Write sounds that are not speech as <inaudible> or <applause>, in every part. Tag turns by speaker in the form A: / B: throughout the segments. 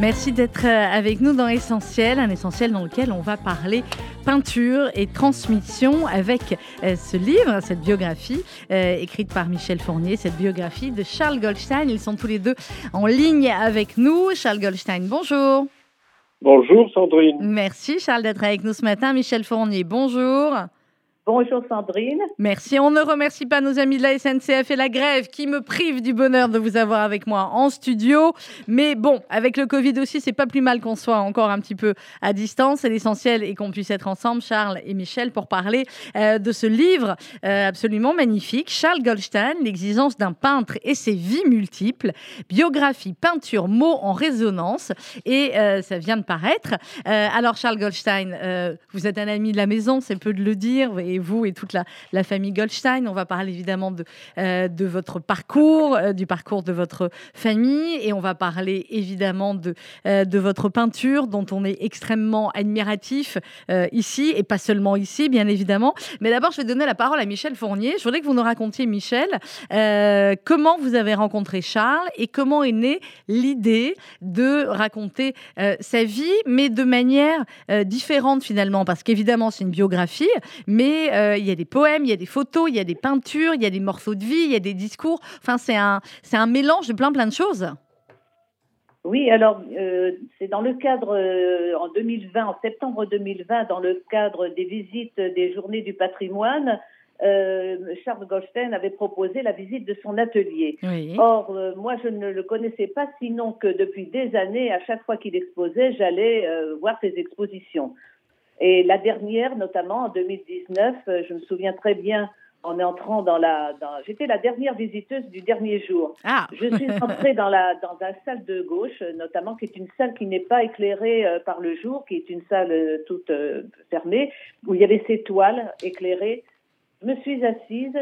A: Merci d'être euh, avec nous dans Essentiel, un essentiel dans lequel on va parler peinture et transmission avec euh, ce livre, cette biographie euh, écrite par Michel Fournier, cette biographie de Charles Goldstein. Ils sont tous les deux en ligne avec nous. Charles Goldstein, bonjour.
B: Bonjour Sandrine.
A: Merci Charles d'être avec nous ce matin. Michel Fournier, bonjour.
C: Bonjour Sandrine.
A: Merci. On ne remercie pas nos amis de la SNCF et la grève qui me privent du bonheur de vous avoir avec moi en studio. Mais bon, avec le Covid aussi, c'est pas plus mal qu'on soit encore un petit peu à distance. C'est l'essentiel et qu'on puisse être ensemble, Charles et Michel, pour parler euh, de ce livre euh, absolument magnifique. Charles Goldstein, l'exigence d'un peintre et ses vies multiples. Biographie, peinture, mots en résonance. Et euh, ça vient de paraître. alors, Charles Goldstein, vous êtes un ami de la maison, c'est peu de le dire. Et vous et toute la, famille Goldstein. On va parler évidemment de, euh, votre parcours, euh, du parcours de votre famille, et on va parler évidemment de, euh, de votre peinture, dont on est extrêmement admiratif ici, et pas seulement ici, bien évidemment. Mais d'abord, je vais donner la parole à Michel Fournier. Je voudrais que vous nous racontiez, Michel, comment vous avez rencontré Charles et comment est née l'idée de raconter sa vie, mais de manière différente finalement, parce qu'évidemment, c'est une biographie, mais euh, il y a des poèmes, il y a des photos, il y a des peintures, il y a des morceaux de vie, il y a des discours. Enfin, c'est un, c'est un mélange de plein plein de choses.
C: Oui, alors euh, c'est dans le cadre euh, en 2020, en septembre 2020, dans le cadre des visites des Journées du patrimoine, Charles Goldstein avait proposé la visite de son atelier. Or, moi, je ne le connaissais pas, sinon que depuis des années, à chaque fois qu'il exposait, j'allais voir ses expositions. Et la dernière, notamment en 2019, euh, je me souviens très bien en entrant dans la. Dans, J'étais la dernière visiteuse du dernier jour.
A: Ah.
C: Je suis entrée dans la dans la salle de gauche, notamment qui est une salle qui n'est pas éclairée euh, par le jour, qui est une salle euh, toute fermée, où il y avait ces toiles éclairées. Je me suis assise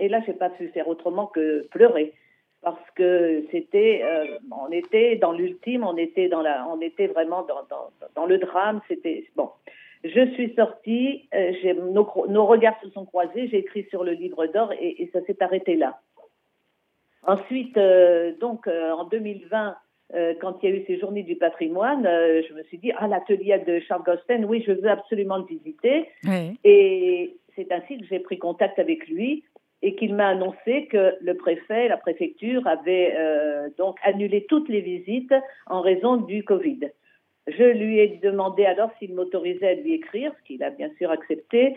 C: et là, j'ai pas pu faire autrement que pleurer parce que c'était, on était dans l'ultime, on était dans la, on était vraiment dans, dans, dans le drame. C'était bon. Je suis sortie, euh, nos, nos, regards se sont croisés, j'ai écrit sur le livre d'or et, et, ça s'est arrêté là. Ensuite, euh, donc euh, en 2020, euh, quand il y a eu ces journées du patrimoine, je me suis dit, ah, l'atelier de Charles Gosten, oui, je veux absolument le visiter.
A: Oui.
C: Et c'est ainsi que j'ai pris contact avec lui et qu'il m'a annoncé que le préfet, la préfecture avait donc annulé toutes les visites en raison du Covid. Je lui ai demandé alors s'il m'autorisait à lui écrire, ce qu'il a bien sûr accepté.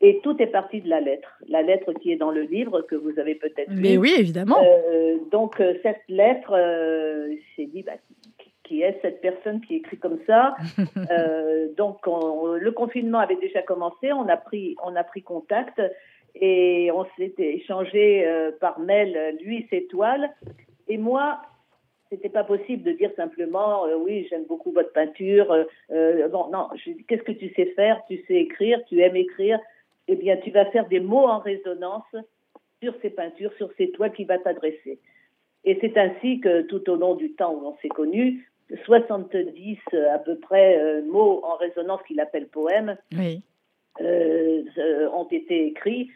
C: Et tout est parti de la lettre. La lettre qui est dans le livre, que vous avez peut-être lu.
A: Mais oui, évidemment.
C: Euh, donc, euh, cette lettre, euh, j'ai dit, bah, qui est cette personne qui écrit comme ça <laughs> euh, Donc, le confinement avait déjà commencé. On a pris, on a pris contact et on s'est échangé par mail, lui, ses toiles. Et moi, c'était pas possible de dire simplement euh, oui j'aime beaucoup votre peinture euh, euh bon non qu'est-ce que tu sais faire? Tu sais écrire tu aimes écrire. Eh bien tu vas faire des mots en résonance sur ces peintures sur ces toiles qui va t'adresser. Et c'est ainsi que tout au long du temps où on s'est connus 70 à peu près euh, mots en résonance qu'il appelle poèmes
A: oui.
C: ont été écrits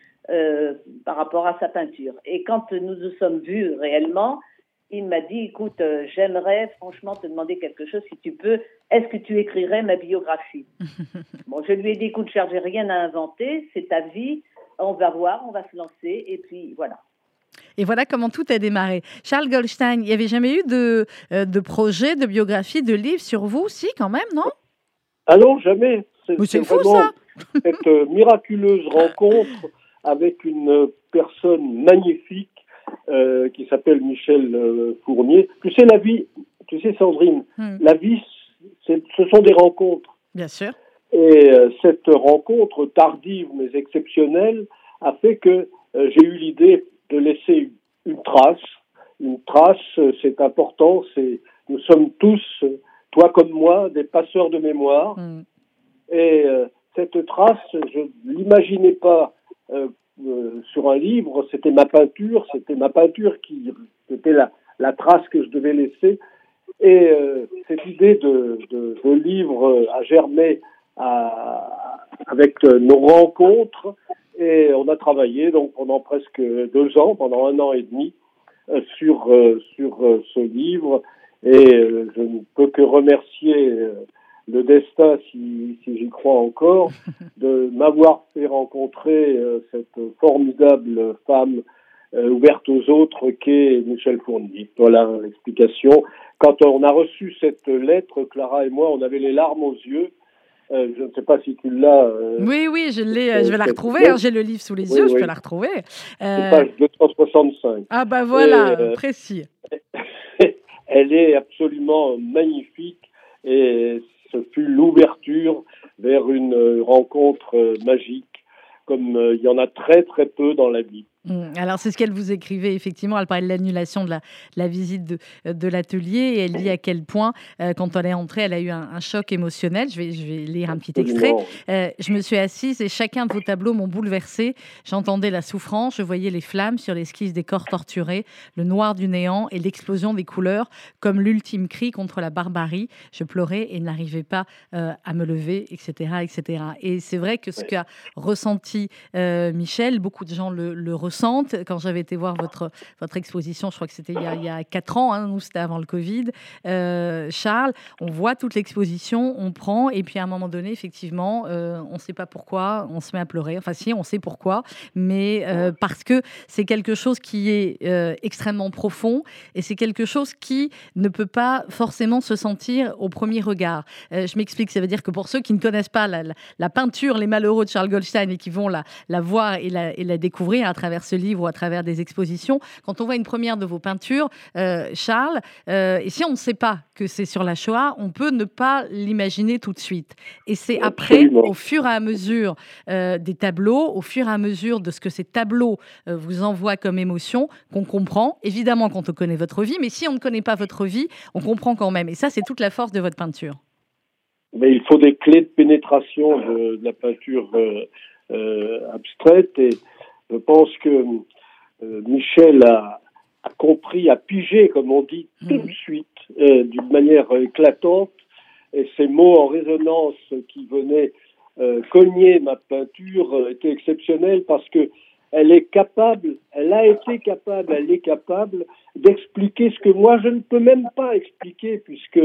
C: par rapport à sa peinture. Et quand nous nous sommes vus réellement il m'a dit, écoute, euh, j'aimerais franchement te demander quelque chose, si tu peux, est-ce que tu écrirais ma biographie? <laughs> Bon, je lui ai dit, écoute, je n'ai rien à inventer, c'est ta vie, on va voir, on va se lancer, et puis voilà.
A: Et voilà comment tout a démarré. Charles Goldstein, il n'y avait jamais eu de, euh, de projet, de biographie, de livre sur vous? Si, quand même, non?
B: Ah non, jamais.
A: C'est fou, ça
B: Cette euh, miraculeuse <laughs> rencontre avec une personne magnifique euh, qui s'appelle Michel euh, Fournier. Tu sais, la vie, tu sais, Sandrine, hmm. la vie, ce sont des rencontres.
A: Bien sûr.
B: Et euh, cette rencontre tardive mais exceptionnelle a fait que j'ai eu l'idée de laisser une trace. Une trace, c'est important. C'est nous sommes tous, toi comme moi, des passeurs de mémoire. Hmm. Et cette trace, je l'imaginais pas euh, sur un livre, c'était ma peinture, c'était ma peinture qui, était la, trace que je devais laisser. Et cette idée de, de, de, livre a germé à, avec nos rencontres et on a travaillé donc pendant presque deux ans, pendant un an et demi, sur, sur ce livre. Et je ne peux que remercier le destin, si, si j'y crois encore, <laughs> de m'avoir fait rencontrer euh, cette formidable femme euh, ouverte aux autres qu'est Michel Fournier. Voilà l'explication. Quand on a reçu cette lettre, Clara et moi, on avait les larmes aux yeux. Euh, je ne sais pas si tu l'as.
A: oui, oui, je l'ai. je vais la retrouver. Hein, j'ai le livre sous les yeux. Je peux la retrouver.
B: Page 265.
A: Ah bah voilà, précis. <laughs>
B: Elle est absolument magnifique et ce fut l'ouverture vers une rencontre magique, comme euh, il y en a très très peu dans la vie.
A: Mmh. Alors, c'est ce qu'elle vous écrivait, effectivement. Elle parlait de l'annulation de la, visite de, de l'atelier et elle dit à quel point, euh, quand elle est entrée, elle a eu un, choc émotionnel. Je vais, je vais lire un petit extrait. Euh, je me suis assise et chacun de vos tableaux m'ont bouleversée. J'entendais la souffrance, je voyais les flammes sur l'esquisse des corps torturés, le noir du néant et l'explosion des couleurs, comme l'ultime cri contre la barbarie. Je pleurais et n'arrivais pas euh, à me lever, etc. etc. Et c'est vrai que ce qu'a ressenti Michel, beaucoup de gens le, le ressentent quand j'avais été voir votre, exposition, je crois que c'était il, y a quatre ans, hein, nous c'était avant le Covid. Euh, Charles, on voit toute l'exposition, on prend, et puis à un moment donné, effectivement, euh, on ne sait pas pourquoi, on se met à pleurer. Enfin, si, on sait pourquoi, mais euh, parce que c'est quelque chose qui est extrêmement profond et c'est quelque chose qui ne peut pas forcément se sentir au premier regard. je m'explique, ça veut dire que pour ceux qui ne connaissent pas la, peinture Les Malheureux de Charles Goldstein et qui vont la, voir et la découvrir à travers ce livre ou à travers des expositions, quand on voit une première de vos peintures, euh, Charles, euh, et si on ne sait pas que c'est sur la Shoah, on peut ne pas l'imaginer tout de suite. Et c'est après, au fur et à mesure euh, des tableaux, au fur et à mesure de ce que ces tableaux vous envoient comme émotion, qu'on comprend. Évidemment, quand on connaît votre vie, mais si on ne connaît pas votre vie, on comprend quand même. Et ça, c'est toute la force de votre peinture.
B: Mais il faut des clés de pénétration de, la peinture abstraite et je pense que euh, Michel a, compris, a pigé, comme on dit, tout de mhm. suite, euh, d'une manière éclatante, et ces mots en résonance qui venaient euh, cogner ma peinture étaient exceptionnels parce que elle est capable, elle a été capable, elle est capable d'expliquer ce que moi je ne peux même pas expliquer puisque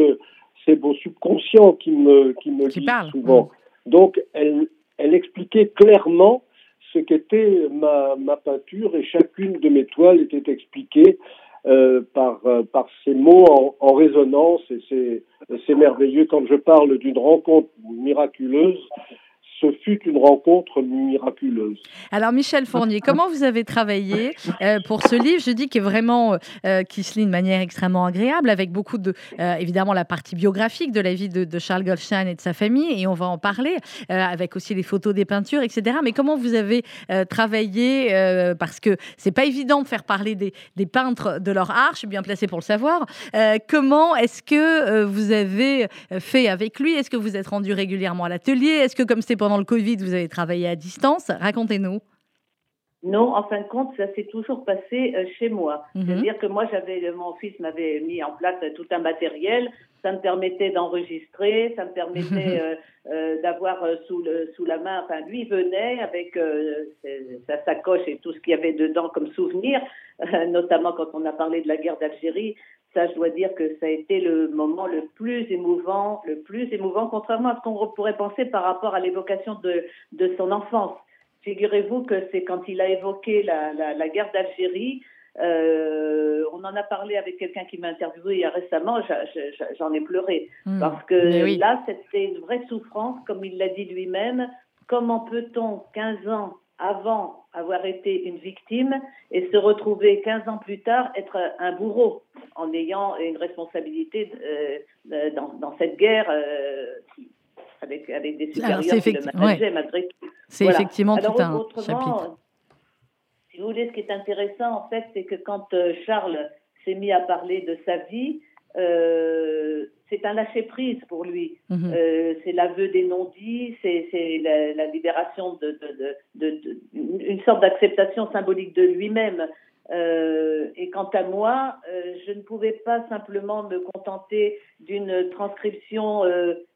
B: c'est mon subconscient qui me qui me dit souvent. Mhm. Donc elle elle expliquait clairement ce qu'était ma, peinture et chacune de mes toiles était expliquée euh, par, euh, par ces mots en, en résonance et c'est merveilleux quand je parle d'une rencontre miraculeuse ce fut une rencontre miraculeuse.
A: Alors Michel Fournier, comment vous avez travaillé euh, pour ce livre? Je dis qu'il est vraiment, euh, qui se lit de manière extrêmement agréable, avec beaucoup de, euh, évidemment, la partie biographique de la vie de, Charles Goldstein et de sa famille, et on va en parler, avec aussi les photos des peintures, etc. Mais comment vous avez travaillé Parce que c'est pas évident de faire parler des, des, peintres de leur art, je suis bien placée pour le savoir. comment est-ce que vous avez fait avec lui? Est-ce que vous êtes rendu régulièrement à l'atelier? Est-ce que comme c'est pendant le Covid, vous avez travaillé à distance. Racontez-nous.
C: Non, en fin de compte, ça s'est toujours passé euh, chez moi. Mhm. C'est-à-dire que moi, j'avais, mon fils m'avait mis en place euh, tout un matériel. Ça me permettait d'enregistrer, ça me permettait <laughs> euh, d'avoir sous, le, sous la main. Enfin, lui venait avec sa sacoche et tout ce qu'il y avait dedans comme souvenir, <laughs> notamment quand on a parlé de la guerre d'Algérie. Ça, je dois dire que ça a été le moment le plus émouvant, le plus émouvant, contrairement à ce qu'on pourrait penser par rapport à l'évocation de, de son enfance. Figurez-vous que c'est quand il a évoqué la, la, la guerre d'Algérie, euh, on en a parlé avec quelqu'un qui m'a interviewé récemment, j'en ai pleuré. Hmm. Parce que là, c'était une vraie souffrance, comme il l'a dit lui-même. Comment peut-on, 15 ans avant avoir été une victime et se retrouver 15 ans plus tard être un bourreau en ayant une responsabilité euh, dans, dans, cette guerre euh, avec, avec, des supérieurs qui le manageaient malgré tout.
A: C'est effectivement tout un chapitre.
C: Si vous voulez, ce qui est intéressant en fait, c'est que quand euh, Charles s'est mis à parler de sa vie, euh, c'est un lâcher prise pour lui. Mhm. Euh, c'est l'aveu des non-dits, c'est la, la, libération de, de, de, de, une sorte d'acceptation symbolique de lui-même. Euh, et quant à moi, euh, je ne pouvais pas simplement me contenter d'une transcription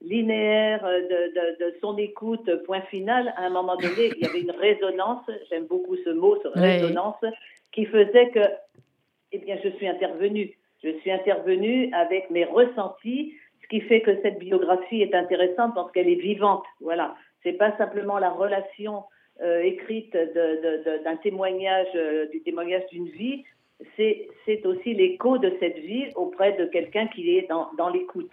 C: linéaire de, de, son écoute, point final. À un moment donné, il y avait une résonance, j'aime beaucoup ce mot, ce résonance, qui faisait que, eh bien, je suis intervenue. Je suis intervenue avec mes ressentis, ce qui fait que cette biographie est intéressante parce qu'elle est vivante. Voilà. C'est pas simplement la relation euh, écrite d'un témoignage, euh, du témoignage d'une vie, c'est aussi l'écho de cette vie auprès de quelqu'un qui est dans, dans l'écoute.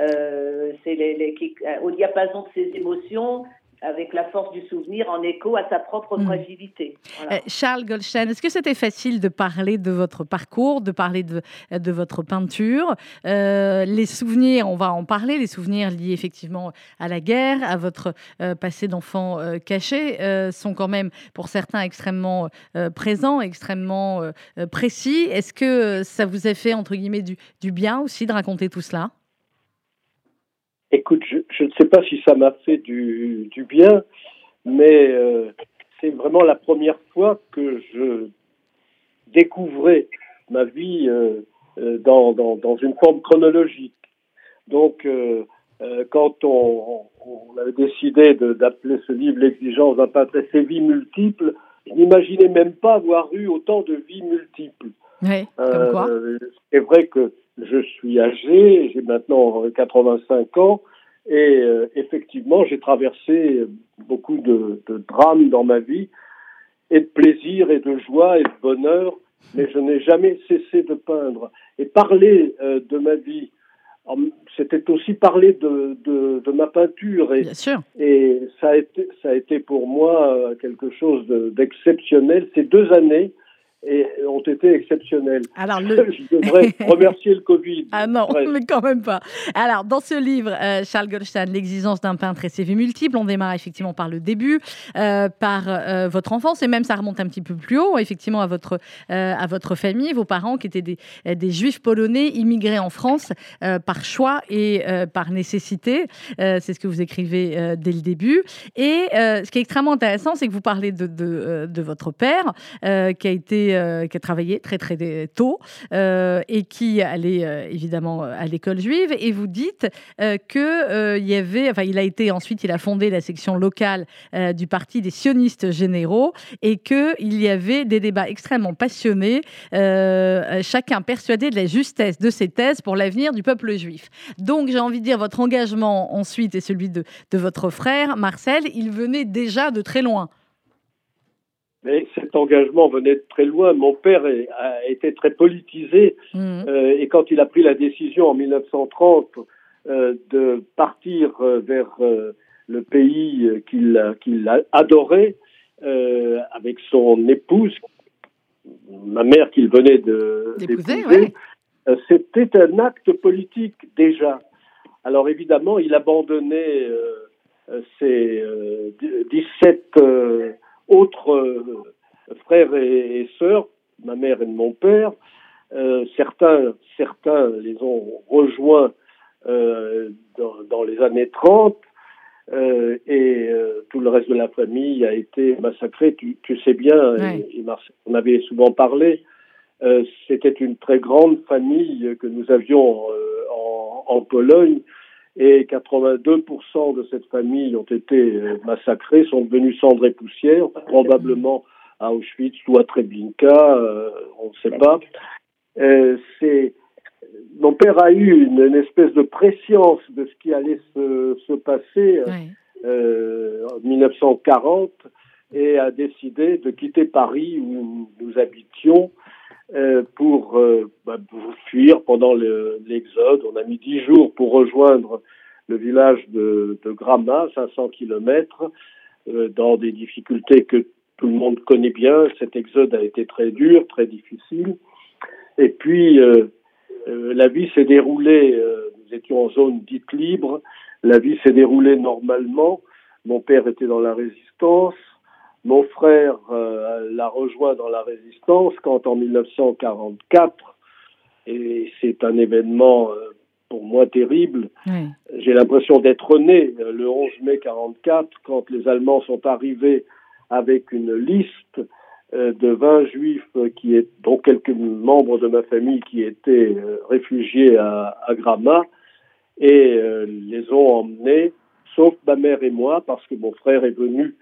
C: Euh, c'est les, au diapason de ses émotions, avec la force du souvenir en écho à sa propre hmm. fragilité.
A: Euh, Charles Goldstein, est-ce que c'était facile de parler de votre parcours, de parler de, de votre peinture? Euh, Les souvenirs, on va en parler, les souvenirs liés effectivement à la guerre, à votre euh, passé d'enfant caché, sont quand même pour certains extrêmement présents, extrêmement précis. Est-ce que ça vous a fait, entre guillemets, du, du bien aussi de raconter tout cela?
B: Écoute, je, ne sais pas si ça m'a fait du, du, bien, mais euh, c'est vraiment la première fois que je découvrais ma vie euh, euh, dans, dans, dans, une forme chronologique. Donc, quand on, on, avait décidé d'appeler ce livre L'exigence d'un peintre et ses vies multiples, je n'imaginais même pas avoir eu autant de vies multiples.
A: Oui, comme quoi
B: C'est vrai que je suis âgé, j'ai maintenant 85 ans, et euh, effectivement, j'ai traversé beaucoup de, de, drames dans ma vie, et de plaisir, et de joie, et de bonheur, mais je n'ai jamais cessé de peindre. Et parler euh, de ma vie, c'était aussi parler de, de, de, ma peinture. Et,
A: Bien sûr.
B: et ça, a été, ça a été pour moi euh, quelque chose d'exceptionnel. Ces deux années, et ont été exceptionnels.
A: Alors le... <laughs>
B: Je devrais <laughs> remercier le Covid.
A: Ah non, <laughs> mais quand même pas. Alors, dans ce livre, euh, Charles Goldstein, L'exigence d'un peintre et ses vies multiples, on démarre effectivement par le début, euh, par euh, votre enfance, et même ça remonte un petit peu plus haut, effectivement, à votre, à votre famille, vos parents qui étaient des, des juifs polonais immigrés en France par choix et par nécessité. c'est ce que vous écrivez dès le début. Et ce qui est extrêmement intéressant, c'est que vous parlez de, de, de votre père, qui a été euh, qui a travaillé très très tôt euh, et qui allait euh, évidemment à l'école juive. Et vous dites que il y avait, enfin, il a été ensuite, il a fondé la section locale du parti des sionistes généraux et que il y avait des débats extrêmement passionnés, chacun persuadé de la justesse de ses thèses pour l'avenir du peuple juif. Donc, j'ai envie de dire, votre engagement ensuite et celui de votre frère Marcel, il venait déjà de très loin.
B: Mais cet engagement venait de très loin. Mon père a été très politisé mmh. euh, et quand il a pris la décision en 1930 euh, de partir euh, vers le pays qu'il adorait avec son épouse, ma mère qu'il venait de d'épouser, c'était un acte politique déjà. Alors évidemment, il abandonnait ses 17 autres euh, frères et, sœurs, ma mère et mon père. Euh, certains, certains les ont rejoints euh, dans, les années 30 et tout le reste de la famille a été massacré. Tu, sais bien, on avait souvent parlé, c'était une très grande famille que nous avions en, en Pologne et 82% de cette famille ont été euh, massacrés, sont devenus cendres et poussière, probablement à Auschwitz ou à Treblinka, euh, on ne sait pas. Euh, c'est mon père a eu une, espèce de préscience de ce qui allait se, se passer euh, en 1940 et a décidé de quitter Paris où nous habitions pour, euh, bah, pour, fuir pendant l'exode. On a mis dix jours pour rejoindre le village de, de Grama, 500 kilomètres, euh, dans des difficultés que tout le monde connaît bien. Cet exode a été très dur, très difficile. Et puis, la vie s'est déroulée, nous étions en zone dite libre, la vie s'est déroulée normalement. Mon père était dans la résistance, mon frère euh, l'a rejoint dans la résistance quand en 1944, et c'est un événement euh, pour moi terrible, j'ai l'impression d'être né euh, le 11 mai 44 quand les Allemands sont arrivés avec une liste de 20 juifs qui est, dont quelques membres de ma famille qui étaient réfugiés à, à Grama et les ont emmenés, sauf ma mère et moi, parce que mon frère est venu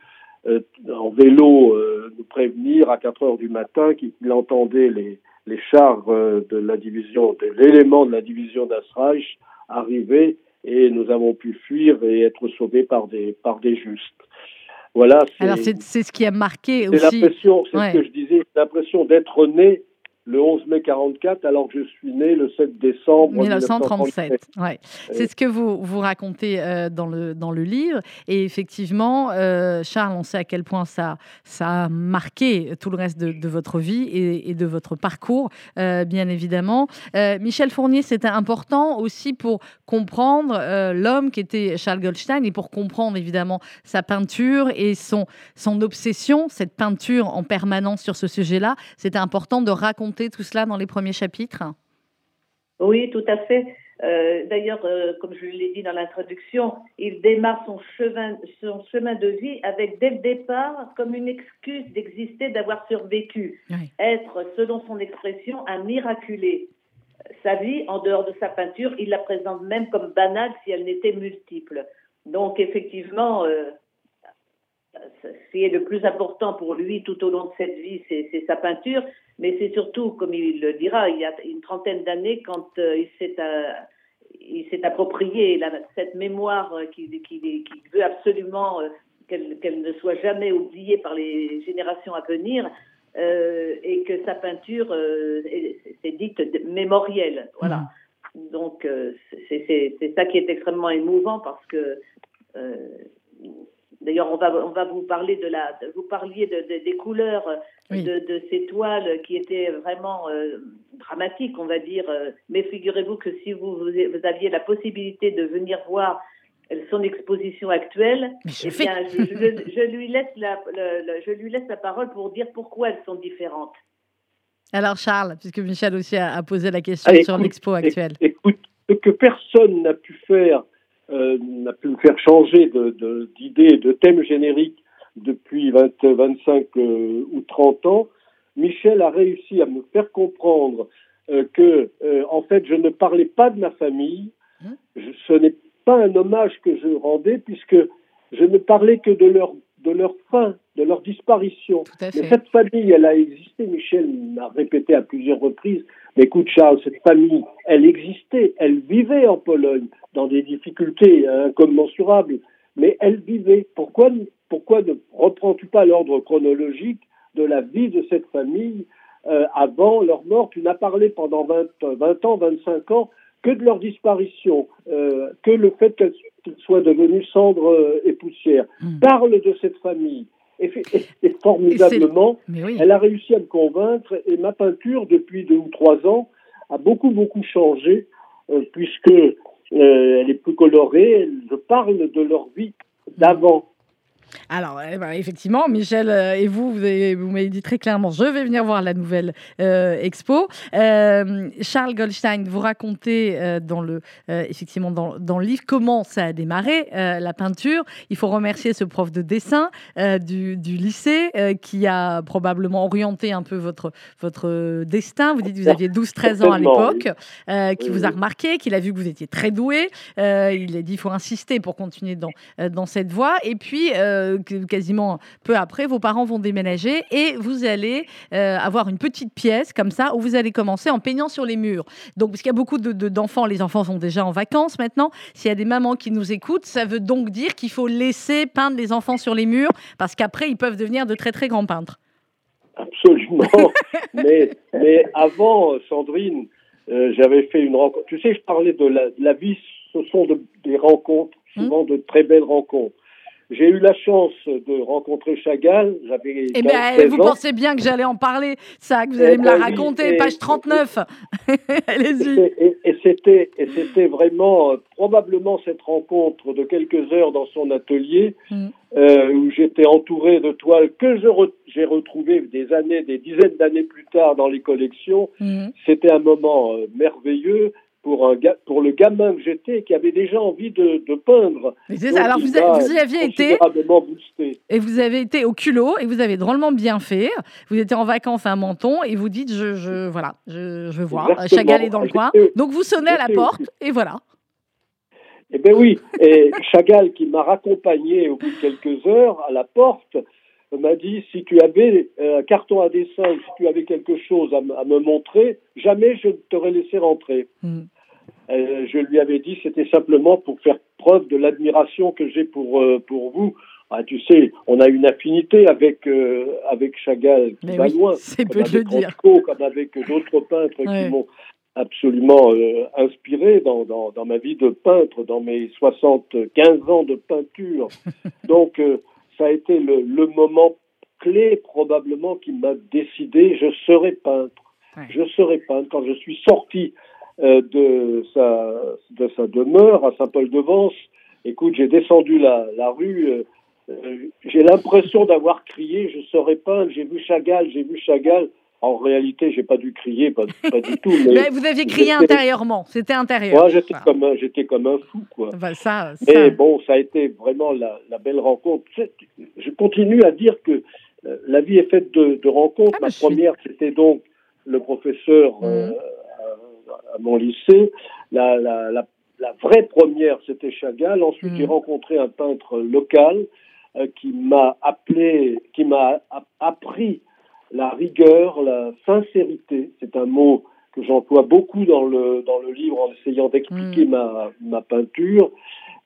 B: en vélo nous prévenir à 4 heures du matin qu'il entendait les, les chars de la division, de l'élément de la division d'Asraj arriver et nous avons pu fuir et être sauvés par des, par des justes.
A: Voilà. Alors c'est ce qui a marqué aussi.
B: C'est ce que je disais, l'impression d'être né le 11 mai 44, alors que je suis né le 7 décembre 1937.
A: Ouais. C'est ce que vous, vous racontez euh, dans, le, dans le livre. Et effectivement, euh, Charles, on sait à quel point ça, ça a marqué tout le reste de, votre vie et, de votre parcours, euh, bien évidemment. Michel Fournier, c'était important aussi pour comprendre l'homme qui était Charles Goldstein et pour comprendre évidemment sa peinture et son, son obsession, cette peinture en permanence sur ce sujet-là. C'était important de raconter tout cela dans les premiers chapitres
C: Oui, tout à fait. Euh, d'ailleurs, euh, comme je l'ai dit dans l'introduction, il démarre son chemin, son chemin de vie avec dès le départ comme une excuse d'exister, d'avoir survécu, être, selon son expression, un miraculé. Sa vie, en dehors de sa peinture, il la présente même comme banale si elle n'était multiple. Donc, effectivement, euh, ce qui est le plus important pour lui tout au long de cette vie, c'est sa peinture, mais c'est surtout, comme il le dira, il y a une trentaine d'années, quand euh, il s'est euh, il s'est approprié cette mémoire qu'il veut absolument euh, qu'elle ne soit jamais oubliée par les générations à venir, et que sa peinture c'est dite mémorielle. Voilà. Mmh. Donc c'est ça qui est extrêmement émouvant parce que D'ailleurs, on va, on va vous parler de la, vous parliez de, des couleurs de, ces toiles qui étaient vraiment euh, dramatiques, on va dire. Mais figurez-vous que si vous, vous, aviez la possibilité de venir voir son exposition actuelle, je, eh bien, je, lui laisse la, je lui laisse la parole pour dire pourquoi elles sont différentes.
A: Alors Charles, puisque Michel aussi a, posé la question sur l'expo actuelle.
B: Écoute, ce que personne n'a pu faire euh, n'a pu me faire changer d'idée, de, de, thème générique depuis 20, 25 euh, ou 30 ans, Michel a réussi à me faire comprendre euh, que, euh, en fait, je ne parlais pas de ma famille. Hein? Ce n'est pas un hommage que je rendais, puisque je ne parlais que de leur, de leur fin, de leur disparition. Mais cette famille, elle a existé. Michel m'a répété à plusieurs reprises. Mais écoute, Charles, cette famille, elle existait. Elle vivait en Pologne dans des difficultés incommensurables. Mais elle vivait. Pourquoi, pourquoi ne reprends-tu pas l'ordre chronologique de la vie de cette famille euh, avant leur mort? Tu n'as parlé pendant 20, 20 ans, 25 ans que de leur disparition, euh, que le fait qu'elle soit devenue cendre euh, et poussière. Hmm. Parle de cette famille. Et, formidablement, elle a réussi à me convaincre et ma peinture, depuis deux ou trois ans, a beaucoup, beaucoup changé, euh, puisque elle est plus colorée, je parle de leur vie d'avant.
A: Alors, eh ben, effectivement, Michel euh, et vous, vous, m'avez dit très clairement, je vais venir voir la nouvelle euh, expo. Euh, Charles Goldstein, vous racontez dans le, effectivement dans, dans, le livre comment ça a démarré, la peinture. Il faut remercier ce prof de dessin du, du, lycée qui a probablement orienté un peu votre, votre destin. Vous dites que vous aviez 12-13 ans à l'époque, qui vous a remarqué, qu'il a vu que vous étiez très doué. il a dit il faut insister pour continuer dans, dans cette voie. Et puis, euh, quasiment peu après, vos parents vont déménager et vous allez euh, avoir une petite pièce comme ça où vous allez commencer en peignant sur les murs. Donc, parce qu'il y a beaucoup d'enfants, de, les enfants sont déjà en vacances maintenant. S'il y a des mamans qui nous écoutent, ça veut donc dire qu'il faut laisser peindre les enfants sur les murs parce qu'après, ils peuvent devenir de très très grands peintres.
B: Absolument. <laughs> mais, mais avant, Sandrine, euh, j'avais fait une rencontre. Tu sais, je parlais de la, vie, ce sont des rencontres, souvent hum. de très belles rencontres. J'ai eu la chance de rencontrer Chagall. J'avais.
A: Eh bien, vous pensez bien que j'allais en parler, ça, que vous allez eh me la ben raconter, page 39. <laughs> Allez-y.
B: Et, et c'était, et c'était vraiment euh, probablement cette rencontre de quelques heures dans son atelier mm. euh, où j'étais entouré de toiles que je j'ai retrouvées des années, des dizaines d'années plus tard dans les collections. Mm. C'était un moment euh, merveilleux pour, un, pour le gamin que j'étais qui avait déjà envie de, peindre.
A: Alors vous, y aviez été et vous avez été au culot et vous avez drôlement bien fait. Vous étiez en vacances à Menton et vous dites je, je voilà je, je veux voir Chagall est dans le coin. Donc vous sonnez à la porte et voilà.
B: Eh bien oui, et <laughs> Chagall qui m'a raccompagné au bout de quelques heures à la porte m'a dit si tu avais un carton à dessin, si tu avais quelque chose à, me montrer, jamais je ne t'aurais laissé rentrer. Hmm. Euh, je lui avais dit c'était simplement pour faire preuve de l'admiration que j'ai pour, euh, pour vous. Ah, tu sais, on a une affinité avec, euh, avec Chagall qui va loin. <laughs>
A: C'est peu de le dire.
B: Comme avec d'autres peintres qui m'ont absolument inspiré dans, dans, dans, ma vie de peintre, dans mes 75 ans de peinture. <laughs> Donc, ça a été le, le moment clé probablement qui m'a décidé, je serai peintre. Je serai peintre. Quand je suis sorti de, sa, de sa demeure à Saint-Paul-de-Vence, écoute, j'ai descendu la, la rue, euh, euh, j'ai l'impression d'avoir crié, je serai peintre, j'ai vu Chagall, j'ai vu Chagall. En réalité, j'ai pas dû crier, pas, pas du tout. <laughs>
A: Mais, vous aviez crié intérieurement, c'était intérieur.
B: Moi, j'étais comme un, j'étais comme un fou, quoi.
A: Bah, ça,
B: ça... bon, ça a été vraiment la, la belle rencontre. Je continue à dire que euh, la vie est faite de, de rencontres. Ah, la première, c'était donc le professeur euh, mhm. À, mon lycée. La, la, la, la vraie première, c'était Chagall. Ensuite, j'ai mhm. rencontré un peintre local euh, qui m'a appelé, qui m'a appris la rigueur, la sincérité. C'est un mot que j'emploie beaucoup dans le, dans le livre en essayant d'expliquer mm. ma, ma peinture.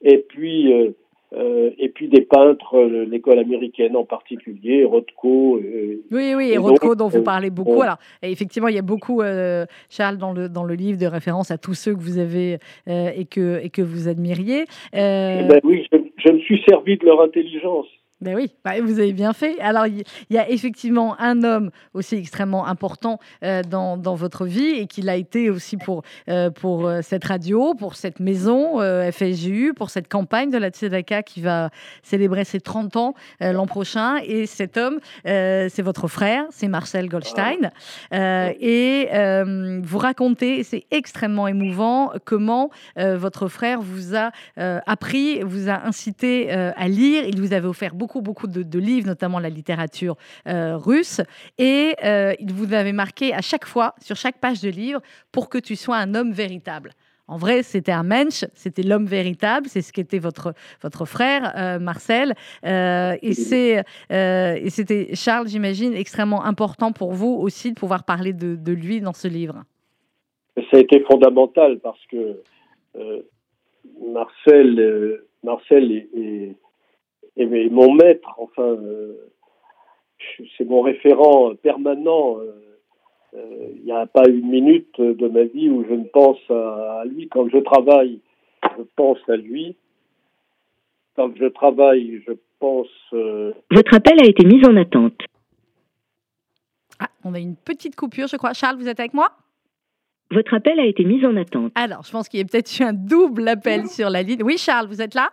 B: Et puis, euh, euh, et puis des peintres, euh, l'école américaine en particulier, Rothko.
A: oui, oui, et Rothko dont vous parlez beaucoup. Alors, effectivement, il y a beaucoup, Charles, dans le, dans le livre de référence à tous ceux que vous avez et, que, et que vous admiriez.
B: Eh ben oui, je, je me suis servi de leur intelligence.
A: Ben oui, bah, vous avez bien fait. Alors, il y a effectivement un homme aussi extrêmement important euh, dans, dans, votre vie et qui l'a été aussi pour, euh, pour euh, cette radio, pour cette maison FSJU, pour cette campagne de la Tzedaka qui va célébrer ses 30 ans l'an prochain. Et cet homme, c'est votre frère, c'est Marcel Goldstein. et vous racontez, c'est extrêmement émouvant, comment votre frère vous a appris, vous a incité à lire. Il vous avait offert beaucoup beaucoup, de, livres, notamment la littérature euh, russe. Et euh, vous avait marqué à chaque fois, sur chaque page de livre, pour que tu sois un homme véritable. En vrai, c'était un mensch, c'était l'homme véritable, c'est ce qu'était votre, votre frère, euh, Marcel. et c'était, Charles, j'imagine, extrêmement important pour vous aussi de pouvoir parler de, lui dans ce livre.
B: Ça a été fondamental parce que Marcel, Marcel est, et mon maître, enfin, euh, c'est mon référent permanent. Euh, euh, il n'y a pas une minute de ma vie où je ne pense à, lui. Quand je travaille, je pense à lui. Quand je travaille, je pense.
D: Votre appel a été mis en attente.
A: Ah, on a une petite coupure, je crois. Charles, vous êtes avec moi?
D: Votre appel a été mis en attente.
A: Alors, je pense qu'il y a peut-être eu un double appel sur la ligne. Oui, Charles, vous êtes là?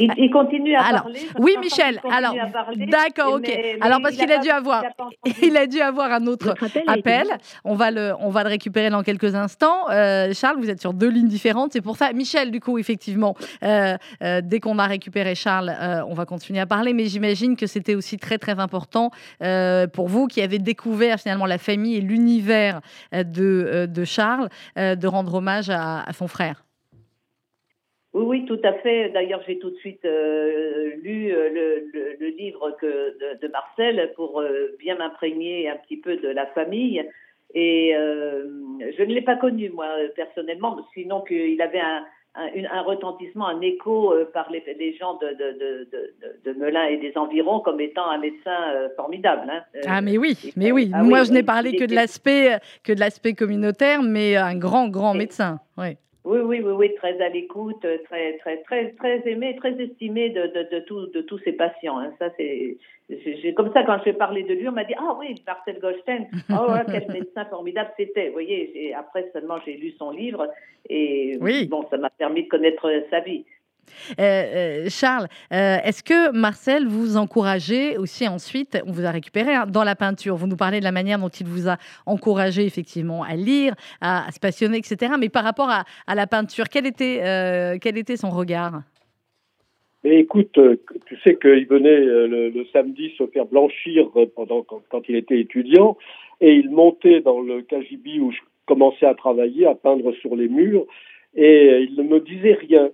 C: Il, continue à parler.
A: Oui, Michel. Alors, d'accord, ok. alors parce qu'il a, dû avoir, <laughs> il a dû avoir un autre appel. On va le, on va le récupérer dans quelques instants. Euh, Charles, vous êtes sur deux lignes différentes, c'est pour ça. Michel, du coup, effectivement, euh, euh, dès qu'on a récupéré Charles, on va continuer à parler. Mais j'imagine que c'était aussi très très important pour vous qui avez découvert finalement la famille et l'univers de, de Charles, de rendre hommage à son frère.
C: Oui, oui, tout à fait. D'ailleurs, j'ai tout de suite euh, lu euh, le, le, livre que, de, de, Marcel pour euh, bien m'imprégner un petit peu de la famille. Et je ne l'ai pas connu, moi, personnellement, sinon qu'il avait un, un, un, retentissement, un écho par les, les gens de, de, de, Melun et des environs comme étant un médecin formidable. Hein.
A: ah, mais oui, mais oui. Ah moi, je n'ai parlé que de l'aspect que de l'aspect communautaire, mais un grand, grand médecin. Oui.
C: Oui, oui, oui, oui, très à l'écoute, très, très, très, très aimé, très estimé de, de, de, tout, de tous ses patients. Hein. Ça, c'est, comme ça quand je parlé de lui, on m'a dit ah oui, Marcel Goldstein, <laughs> oh quel médecin formidable c'était. Vous voyez, après seulement j'ai lu son livre et bon, ça m'a permis de connaître sa vie.
A: Charles, est-ce que Marcel vous encourageait aussi ensuite, on vous a récupéré hein, dans la peinture, vous nous parlez de la manière dont il vous a encouragé effectivement à lire, à, se passionner, etc. Mais par rapport à, la peinture, quel était, son regard?
B: Mais écoute, euh, tu sais qu'il venait euh, le, samedi se faire blanchir euh, pendant quand, il était étudiant, et il montait dans le KGB où je commençais à travailler, à peindre sur les murs, et il ne me disait rien.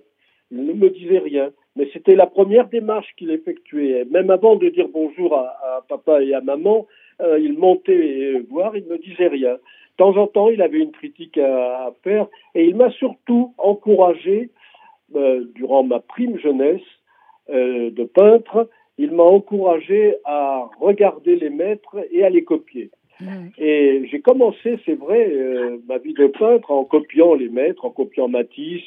B: Il ne me disait rien. Mais c'était la première démarche qu'il effectuait. Même avant de dire bonjour à, papa et à maman, il montait voir, il ne me disait rien. De temps en temps, il avait une critique à, faire, et il m'a surtout encouragé durant ma prime jeunesse euh, de peintre, il m'a encouragé à regarder les maîtres et à les copier. Et j'ai commencé, c'est vrai, euh, ma vie de peintre en copiant les maîtres, en copiant Matisse,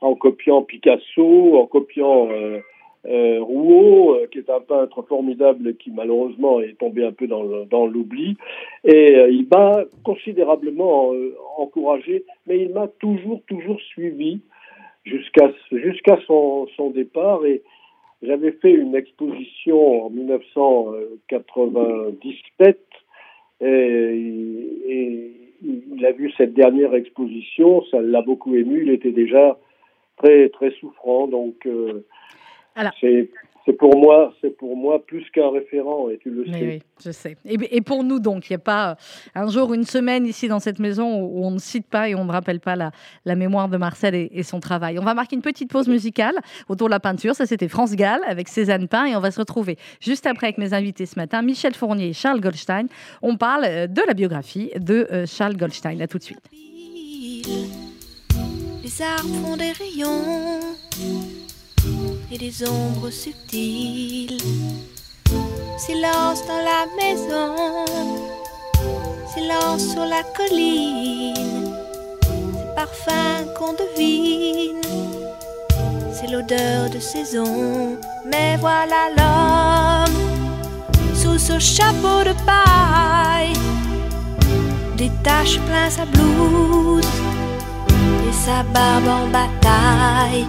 B: en copiant Picasso, en copiant euh, euh Rouault, qui est un peintre formidable qui malheureusement est tombé un peu dans l'oubli. Et il m'a considérablement encouragé, mais il m'a toujours, toujours suivi jusqu'à jusqu'à son départ. Et, j'avais fait une exposition en 1997 et, il a vu cette dernière exposition, ça l'a beaucoup ému, il était déjà très très souffrant, donc euh, c'est c'est pour moi, c'est pour moi plus qu'un référent, et tu le sais.
A: Oui, je sais. Et, pour nous donc, il n'y a pas un jour, une semaine ici dans cette maison où on ne cite pas et on ne rappelle pas la, la mémoire de Marcel et, son travail. On va marquer une petite pause musicale autour de la peinture. Ça, c'était France Gall avec Cézanne Pain, et on va se retrouver juste après avec mes invités ce matin, Michel Fournier et Charles Goldstein. On parle euh, de la biographie de euh, Charles Goldstein. À tout de suite.
E: Les arbres font des rayons et des ombres subtiles. Silence dans la maison, silence sur la colline. C'est parfum qu'on devine, c'est l'odeur de saison. Mais voilà l'homme sous ce chapeau de paille, détache plein sa blouse et sa barbe en bataille.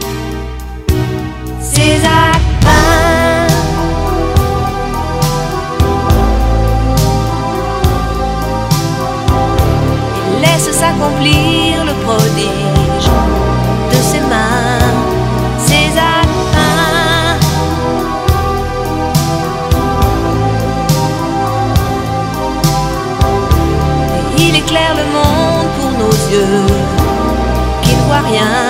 E: S'accomplir le prodige de ses mains. César Il éclaire le monde pour nos yeux qui ne voient rien.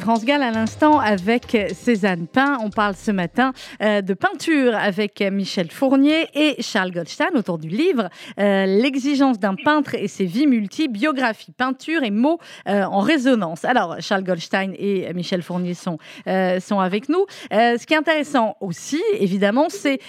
A: France Gall à l'instant avec Cézanne Pain. On parle ce matin euh, de peinture avec Michel Fournier et Charles Goldstein autour du livre euh, L'exigence d'un peintre et ses vies multiples, biographie, peinture et mots euh, en résonance. Alors, Charles Goldstein et Michel Fournier sont, sont avec nous. ce qui est intéressant aussi, évidemment, c'est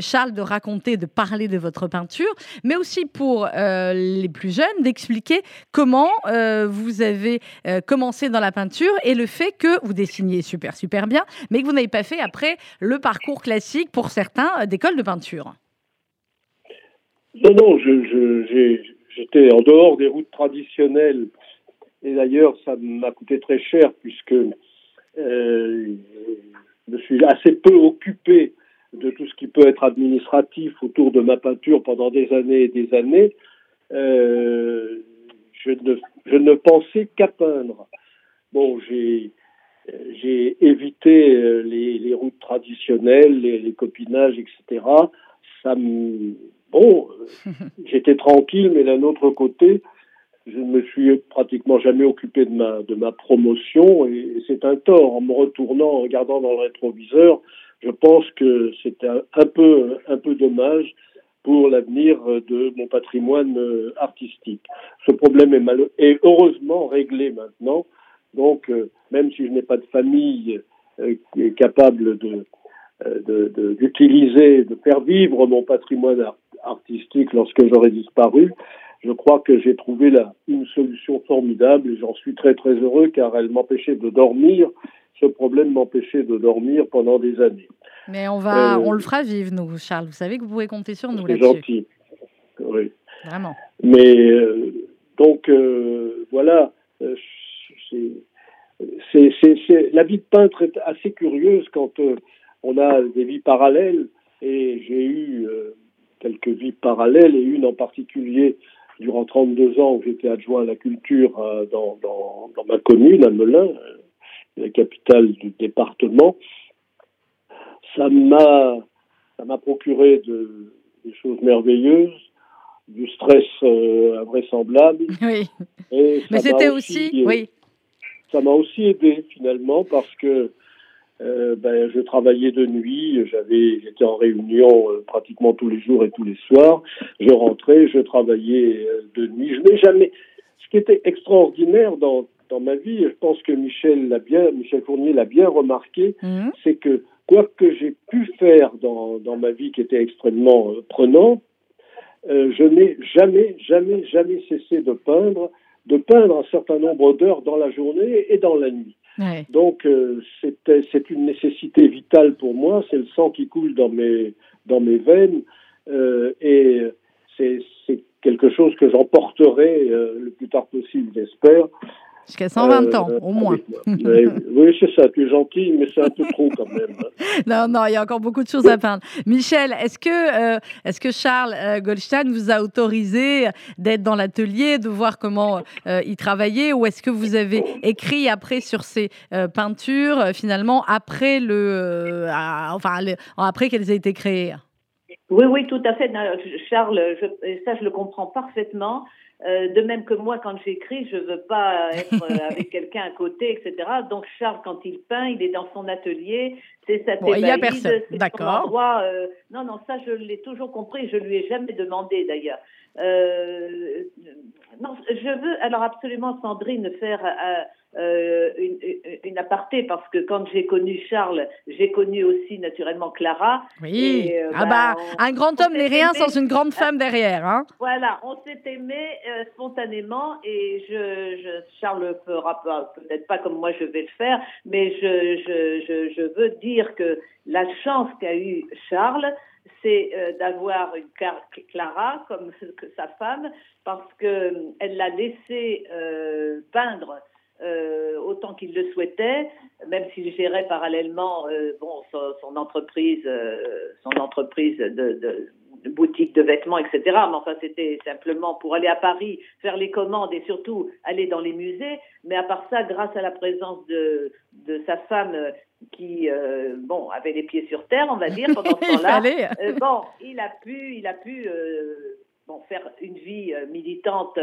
A: Charles de raconter, de parler de votre peinture, mais aussi pour les plus jeunes d'expliquer comment vous avez commencé dans la peinture et le fait que vous dessiniez super, super bien, mais que vous n'avez pas fait après le parcours classique pour certains euh, d'école de peinture.
B: Non, non, j'étais en dehors des routes traditionnelles. Et d'ailleurs, ça m'a coûté très cher puisque euh, je me suis assez peu occupé de tout ce qui peut être administratif autour de ma peinture pendant des années et des années, euh, je, ne, je ne pensais qu'à peindre. Bon, j'ai j'ai évité euh, les, les, routes traditionnelles, les, les, copinages, etc. Ça me... Bon, <laughs> j'étais tranquille, mais d'un autre côté, je ne me suis pratiquement jamais occupé de ma, de ma promotion et, c'est un tort. En me retournant, en regardant dans le rétroviseur, je pense que c'est un, un, peu, un peu dommage pour l'avenir de mon patrimoine euh, artistique. Ce problème est, mal, est heureusement réglé maintenant. Donc, euh, même si je n'ai pas de famille euh, capable de, d'utiliser, de, de, faire vivre mon patrimoine artistique lorsque j'aurai disparu, je crois que j'ai trouvé là une solution formidable et j'en suis très très heureux car elle m'empêchait de dormir. Ce problème m'empêchait de dormir pendant des années.
A: Mais on va, euh, on le fera vivre nous, Charles. Vous savez que vous pouvez compter sur nous
B: là-dessus. C'est gentil. Oui.
A: Vraiment.
B: Mais euh, donc euh, voilà, c'est, c'est, la vie de peintre est assez curieuse quand on a des vies parallèles et j'ai eu quelques vies parallèles et une en particulier durant 32 ans où j'étais adjoint à la culture euh, dans, dans, dans, ma commune, à Melun, euh, la capitale du département, ça m'a ça m'a procuré de, des choses merveilleuses, du stress euh, invraisemblable.
A: Oui. Mais c'était aussi, oui.
B: Ça m'a aussi aidé finalement parce que euh, ben, je travaillais de nuit, j'avais, j'étais en réunion euh, pratiquement tous les jours et tous les soirs. Je rentrais, je travaillais euh, de nuit. Je n'ai jamais. Ce qui était extraordinaire dans, dans ma vie, et je pense que Michel l'a bien, Michel Fournier l'a bien remarqué, mmh. c'est que quoi que j'ai pu faire dans, dans ma vie qui était extrêmement prenant, je n'ai jamais, jamais, jamais cessé de peindre, de peindre un certain nombre d'heures dans la journée et dans la nuit. Donc euh, c'est une nécessité vitale pour moi, c'est le sang qui coule dans mes, dans mes veines euh, et c'est quelque chose que j'emporterai euh, le plus tard possible, j'espère.
A: Jusqu'à 120 ans, au moins.
B: oui, <laughs> c'est ça, tu es gentil, mais c'est un peu trop quand même. <laughs>
A: non, non, il y a encore beaucoup de choses à peindre. Michel, est-ce que, euh, est que Charles euh, Goldstein vous a autorisé d'être dans l'atelier, de voir comment euh, il travaillait, ou est-ce que vous avez écrit après sur ces peintures, finalement, après, le, enfin, après qu'elles aient été créées?
C: Oui, oui, tout à fait. Charles, ça, je le comprends parfaitement. Euh, de même que moi, quand j'écris, je veux pas être euh, <laughs> avec quelqu'un à côté, etc. Donc Charles, quand il peint, il est dans son atelier, c'est sa
A: bon, Il y a personne, d'accord.
C: Euh, non, non, ça je l'ai toujours compris. Je lui ai jamais demandé d'ailleurs. non, je veux alors absolument Sandrine faire euh, une, une, aparté parce que quand j'ai connu Charles, j'ai connu aussi naturellement Clara.
A: Oui. Et, euh, ah bah, bah un grand homme n'est rien sans une grande femme derrière. Hein.
C: Voilà, on s'est aimé euh, spontanément et je, je Charles fera peut-être pas comme moi je vais le faire, mais je, je, je, je veux dire que la chance qu'a eu Charles, c'est euh, d'avoir une Clara comme <laughs> sa femme parce que elle l'a laissé euh, peindre euh, autant qu'il le souhaitait, même s'il gérait parallèlement euh, bon, son, entreprise, euh, son entreprise de, boutique de vêtements, etc. Mais enfin, c'était simplement pour aller à Paris, faire les commandes et surtout aller dans les musées. Mais à part ça, grâce à la présence de, de sa femme qui bon avait les pieds sur terre, on va dire pendant ce <laughs> temps-là, bon, il a pu, il a pu bon, faire une vie militante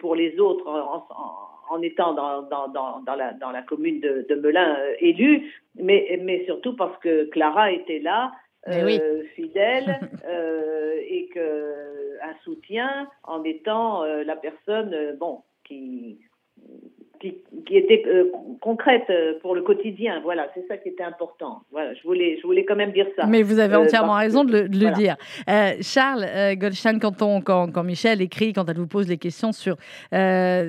C: pour les autres en, en étant dans, dans, dans, dans, la, dans la commune de, de Melun euh, élue, mais, mais surtout parce que Clara était là, euh, fidèle, <laughs> euh, et que un soutien en étant la personne bon qui qui, était euh, concrète euh, pour le quotidien. Voilà, c'est ça qui était important. Voilà, je voulais, je voulais quand même dire ça.
A: Mais vous avez euh, entièrement raison de le, dire. Charles Goldstein, quand, on, quand, quand, Michel écrit, quand elle vous pose les questions sur,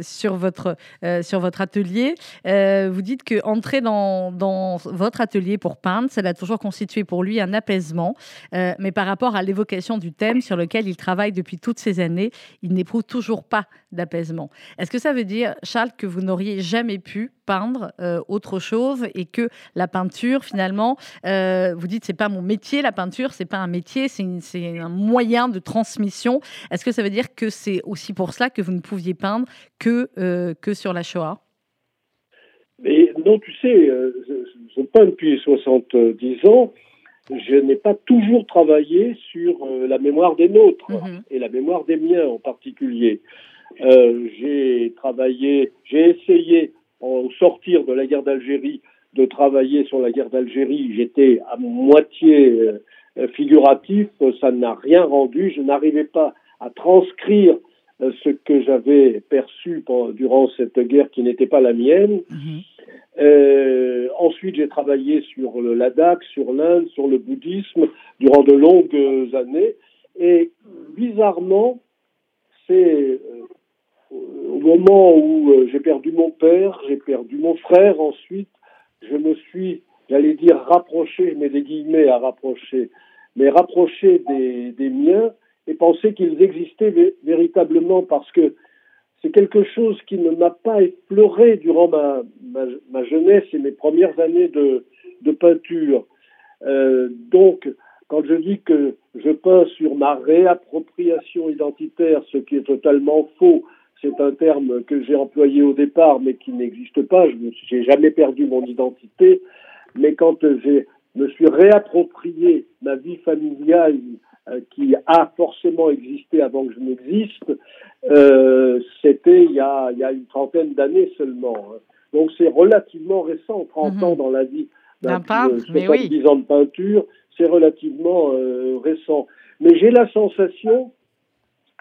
A: sur, votre, sur votre atelier, vous dites que entrer dans, dans votre atelier pour peindre, ça a toujours constitué pour lui un apaisement. mais par rapport à l'évocation du thème sur lequel il travaille depuis toutes ces années, il n'éprouve toujours pas d'apaisement. Est-ce que ça veut dire, Charles, que vous n'auriez n'auriez jamais pu peindre euh, autre chose et que la peinture, finalement, euh, vous dites c'est pas mon métier, la peinture, c'est pas un métier, c'est un moyen de transmission. Est-ce que ça veut dire que c'est aussi pour cela que vous ne pouviez peindre que, euh, que sur la Shoah?
B: Mais non, tu sais, je, peins depuis 70 ans. Je n'ai pas toujours travaillé sur la mémoire des nôtres mm-hmm. et la mémoire des miens en particulier. J'ai travaillé, j'ai essayé au sortir de la guerre d'Algérie, de travailler sur la guerre d'Algérie, j'étais à moitié euh, figuratif, ça n'a rien rendu, je n'arrivais pas à transcrire euh, ce que j'avais perçu durant cette guerre qui n'était pas la mienne. Mhm. Euh, ensuite, j'ai travaillé sur le Ladakh, sur l'Inde, sur le bouddhisme durant de longues années. Et bizarrement, c'est au moment où euh, j'ai perdu mon père, j'ai perdu mon frère ensuite, je me suis, j'allais dire rapproché, mets des guillemets à rapprocher, mais rapproché des, des miens et penser qu'ils existaient véritablement parce que c'est quelque chose qui ne m'a pas effleuré durant ma, ma, jeunesse et mes premières années de, de peinture. Euh, donc, quand je dis que je peins sur ma réappropriation identitaire, ce qui est totalement faux, c'est un terme que j'ai employé au départ, mais qui n'existe pas. Je n'ai jamais perdu mon identité. Mais quand je me suis réapproprié ma vie familiale euh, qui a forcément existé avant que je n'existe, euh, c'était il, y a, une trentaine d'années seulement. Hein. Donc c'est relativement récent, 30 mhm. ans dans la vie
A: d'un peintre, mais oui.
B: 10 ans de peinture, c'est relativement euh, récent. Mais j'ai la sensation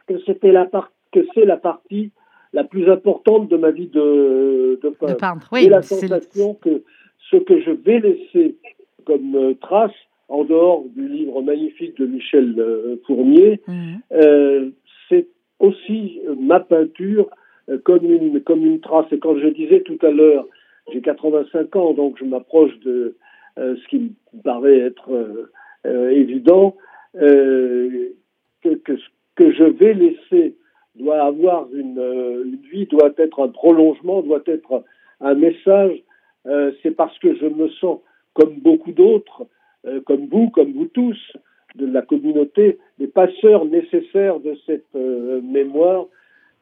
B: que c'était la partie que c'est la partie la plus importante de ma vie de, de peintre.
A: J'ai
B: la sensation que ce que je vais laisser comme euh, trace, en dehors du livre magnifique de Michel euh, Fournier, mhm. euh, c'est aussi ma peinture comme une, comme une trace. Et quand je disais tout à l'heure, j'ai 85 ans, donc je m'approche de ce qui me paraît être évident, que, que, que je vais laisser doit avoir une, euh, une, vie, doit être un prolongement, doit être un message. Euh, c'est parce que je me sens comme beaucoup d'autres, euh, comme vous, comme vous tous, de la communauté, des passeurs nécessaires de cette mémoire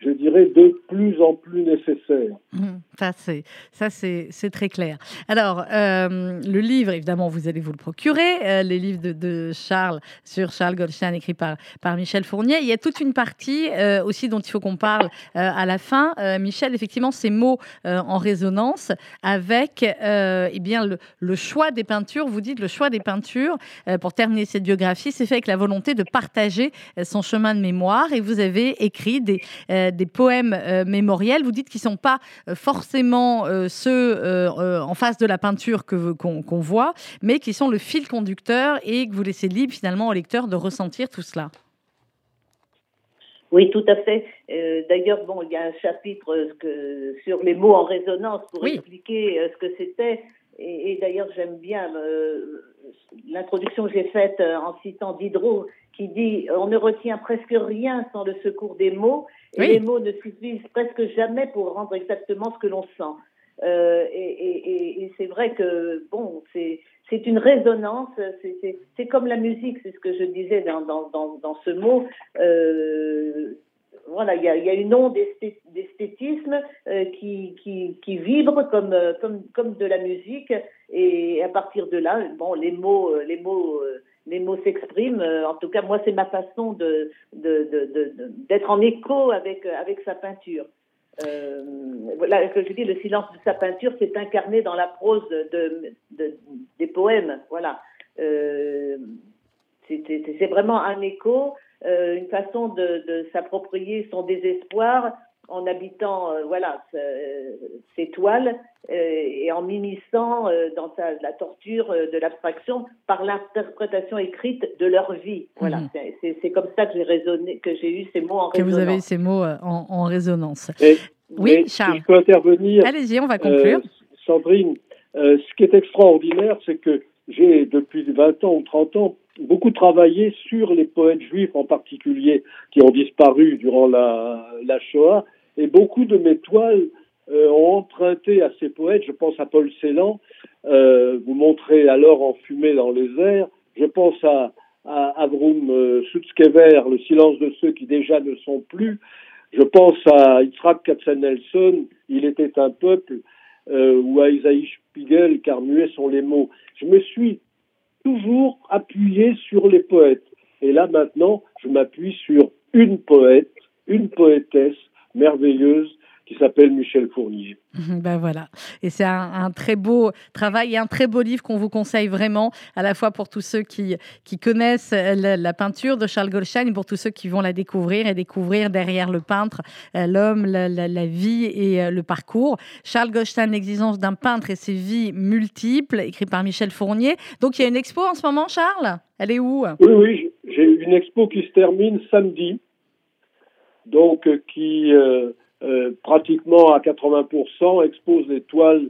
B: je dirais, de plus en plus nécessaire.
A: Mmh, ça, c'est, très clair. Alors, euh, le livre, évidemment, vous allez vous le procurer, euh, les livres de, Charles sur Charles Goldstein, écrit par, par Michel Fournier. Il y a toute une partie euh, aussi dont il faut qu'on parle à la fin. Michel, effectivement, ces mots en résonance avec eh bien, le, choix des peintures. Vous dites le choix des peintures, pour terminer cette biographie, c'est fait avec la volonté de partager son chemin de mémoire. Et vous avez écrit des des poèmes euh, mémoriels. Vous dites qu'ils ne sont pas euh, forcément euh, ceux en face de la peinture que qu'on voit, mais qui sont le fil conducteur et que vous laissez libre finalement au lecteur de ressentir tout cela.
C: Oui, tout à fait. D'ailleurs, bon, il y a un chapitre que, sur les mots en résonance pour expliquer ce que c'était. Et, d'ailleurs, j'aime bien l'introduction que j'ai faite en citant Diderot, qui dit On ne retient presque rien sans le secours des mots, et les mots ne suffisent presque jamais pour rendre exactement ce que l'on sent. Euh, et, et, et c'est vrai que bon, c'est c'est une résonance. C'est comme la musique, c'est ce que je disais dans dans, dans, dans ce mot. Euh, voilà, il y a, y a, une onde d'esthétisme euh, qui, qui, qui, vibre comme, comme, comme de la musique. Et à partir de là, bon, les mots, les mots les mots s'expriment. Euh, en tout cas, moi, c'est ma façon de, d'être en écho avec, avec sa peinture. Euh, que je dis, le silence de sa peinture s'est incarné dans la prose de, des poèmes. Voilà. Euh, c'est vraiment un écho, euh, une façon de s'approprier son désespoir en habitant euh, voilà ces toiles euh, et en m'immisçant euh, dans la torture de l'abstraction par l'interprétation écrite de leur vie. Voilà, mhm. c'est comme ça que j'ai raisonné, que j'ai eu ces mots en résonance.
A: Que vous avez eu ces mots en, résonance.
B: oui, Charles. je peux intervenir.
A: Allez-y, on va conclure.
B: Sandrine, ce qui est extraordinaire, c'est que j'ai depuis 20 ans ou 30 ans beaucoup travaillé sur les poètes juifs en particulier qui ont disparu durant la, Shoah et beaucoup de mes toiles euh, ont emprunté à ces poètes, je pense à Paul Celan, euh, vous montrez alors en fumée dans les airs, je pense à, à Avrum euh, Sutskever, Le silence de ceux qui déjà ne sont plus, je pense à Yitzhak Katzenelson, Il était un peuple, euh, ou à Isaïe Spiegel, car muets sont les mots. Je me suis toujours appuyé sur les poètes. Et là maintenant, je m'appuie sur une poète, une poétesse merveilleuse qui s'appelle Michel Fournier. <laughs>
A: Ben voilà, et c'est un, un, très beau travail et un très beau livre qu'on vous conseille vraiment, à la fois pour tous ceux qui, qui connaissent la, la, peinture de Charles Goldstein et pour tous ceux qui vont la découvrir et découvrir derrière le peintre euh, l'homme, la, la, la, vie et euh, le parcours. Charles Goldstein, l'existence d'un peintre et ses vies multiples, écrit par Michel Fournier. Donc il y a une expo en ce moment, Charles? Elle est où?
B: Oui, oui, j'ai une expo qui se termine samedi, donc euh, qui... Euh euh, pratiquement à 80% expose les toiles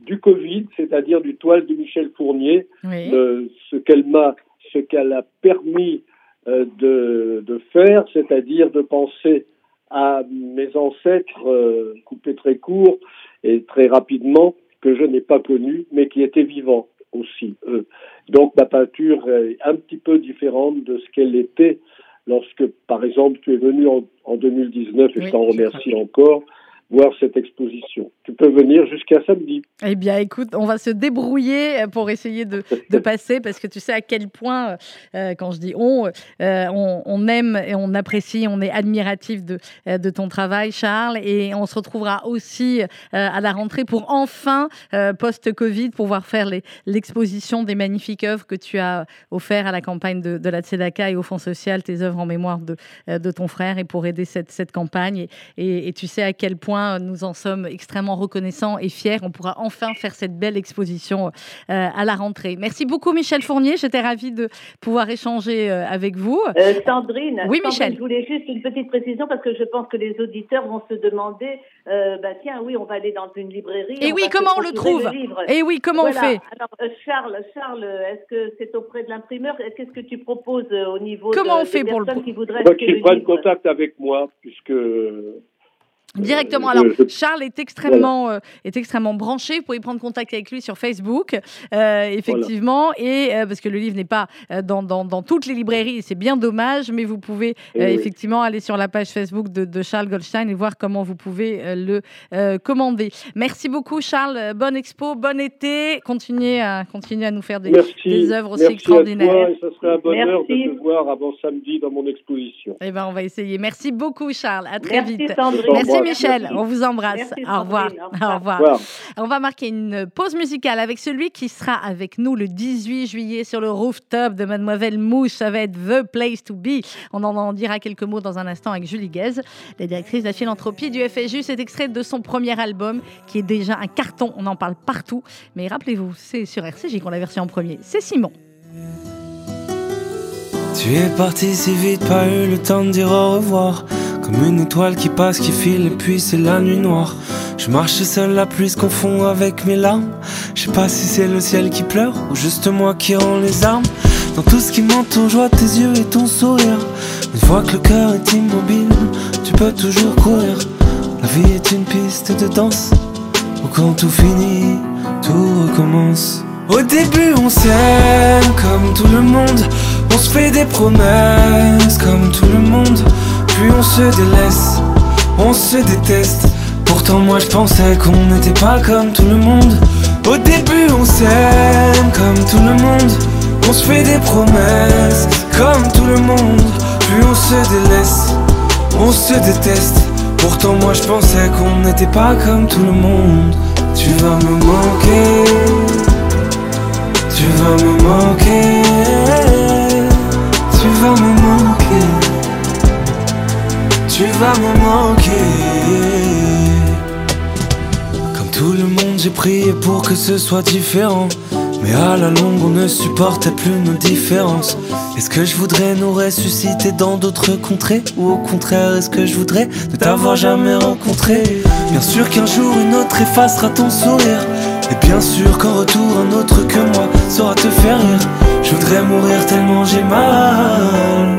B: du Covid, c'est-à-dire du toile de Michel Fournier,
A: oui.
B: euh, ce qu'elle m'a, ce qu'elle a permis euh, de, de, faire, c'est-à-dire de penser à mes ancêtres euh, coupés très court et très rapidement que je n'ai pas connus, mais qui étaient vivants aussi. Donc ma peinture est un petit peu différente de ce qu'elle était lorsque, par exemple, tu es venu en, en 2019, et oui, je t'en remercie encore, voir cette exposition. Tu peux venir jusqu'à samedi.
A: Eh bien, écoute, on va se débrouiller pour essayer de, de <laughs> passer, parce que tu sais à quel point, euh, quand je dis on, euh, on, on, aime et on apprécie, on est admiratif de, de ton travail, Charles, et on se retrouvera aussi euh, à la rentrée pour enfin, euh, post-Covid, pouvoir faire l'exposition des magnifiques œuvres que tu as offert à la campagne de, de la Tzedaka et au Fonds social, tes œuvres en mémoire de, de ton frère, et pour aider cette, cette campagne. Et, et, et tu sais à quel point nous en sommes extrêmement reconnaissants et fiers. On pourra enfin faire cette belle exposition euh, à la rentrée. Merci beaucoup, Michel Fournier. J'étais ravie de pouvoir échanger euh, avec vous.
C: Euh, Sandrine,
A: oui,
C: Sandrine,
A: Michel.
C: Je voulais juste une petite précision parce que je pense que les auditeurs vont se demander euh, bah, tiens, oui, on va aller dans une librairie.
A: Et oui, comment on le trouve le Et oui, comment
C: voilà.
A: on fait
C: Alors, euh, Charles, Charles est-ce que c'est auprès de l'imprimeur Qu'est-ce que tu proposes au niveau
A: comment
C: de,
A: on fait
C: des
A: pour
C: personnes le... qui voudraient
B: prennent contact avec moi, puisque
A: Directement. Alors, Charles est extrêmement, voilà. euh, est extrêmement branché. Vous pouvez prendre contact avec lui sur Facebook, euh, effectivement. Voilà. Et euh, parce que le livre n'est pas euh, dans, dans, dans, toutes les librairies, c'est bien dommage, mais vous pouvez oui. effectivement aller sur la page Facebook de, de, Charles Goldstein et voir comment vous pouvez le commander. Merci beaucoup, Charles. Bonne expo, bon été. Continuez à, continuez à nous faire des, des œuvres aussi
B: Merci
A: extraordinaires.
B: À toi, et ça serait un bonheur Merci. de te voir avant samedi dans mon exposition.
A: Eh ben, on va essayer. Merci beaucoup, Charles. À très
C: Merci,
A: vite.
C: Sandrine.
A: Merci. Michel, on vous embrasse.
C: Merci,
A: au, revoir. Au revoir. Au revoir. On va marquer une pause musicale avec celui qui sera avec nous le 18 juillet sur le rooftop de Mademoiselle Mouche. Ça va être The Place to Be. On en dira quelques mots dans un instant avec Julie Guez, la directrice de la philanthropie du FSU. C'est extrait de son premier album qui est déjà un carton. On en parle partout. Mais rappelez-vous, c'est sur RCJ qu'on l'a versé en premier. C'est Simon.
F: Tu es parti si vite, pas eu le temps de dire au revoir. Une étoile qui passe, qui file, et puis c'est la nuit noire. Je marche seul, la pluie se confond avec mes larmes. Je sais pas si c'est le ciel qui pleure ou juste moi qui rend les armes. Dans tout ce qui m'entoure, je vois tes yeux et ton sourire. Une fois que le cœur est immobile, tu peux toujours courir. La vie est une piste de danse où quand tout finit, tout recommence. Au début, on s'aime comme tout le monde. On se fait des promesses comme tout le monde. Puis on se délaisse, on se déteste. Pourtant, moi je pensais qu'on n'était pas comme tout le monde. Au début, on s'aime comme tout le monde. On se fait des promesses comme tout le monde. Puis on se délaisse, on se déteste. Pourtant, moi je pensais qu'on n'était pas comme tout le monde. Tu vas me manquer. Tu vas me manquer. Tu vas me manquer. Tu vas me manquer. Comme tout le monde, j'ai prié pour que ce soit différent. Mais à la longue, on ne supportait plus nos différences. Est-ce que je voudrais nous ressusciter dans d'autres contrées? Ou au contraire, est-ce que je voudrais ne t'avoir jamais rencontré? Bien sûr qu'un jour, une autre effacera ton sourire. Et bien sûr qu'en retour, un autre que moi saura te faire rire. Je voudrais mourir tellement j'ai mal.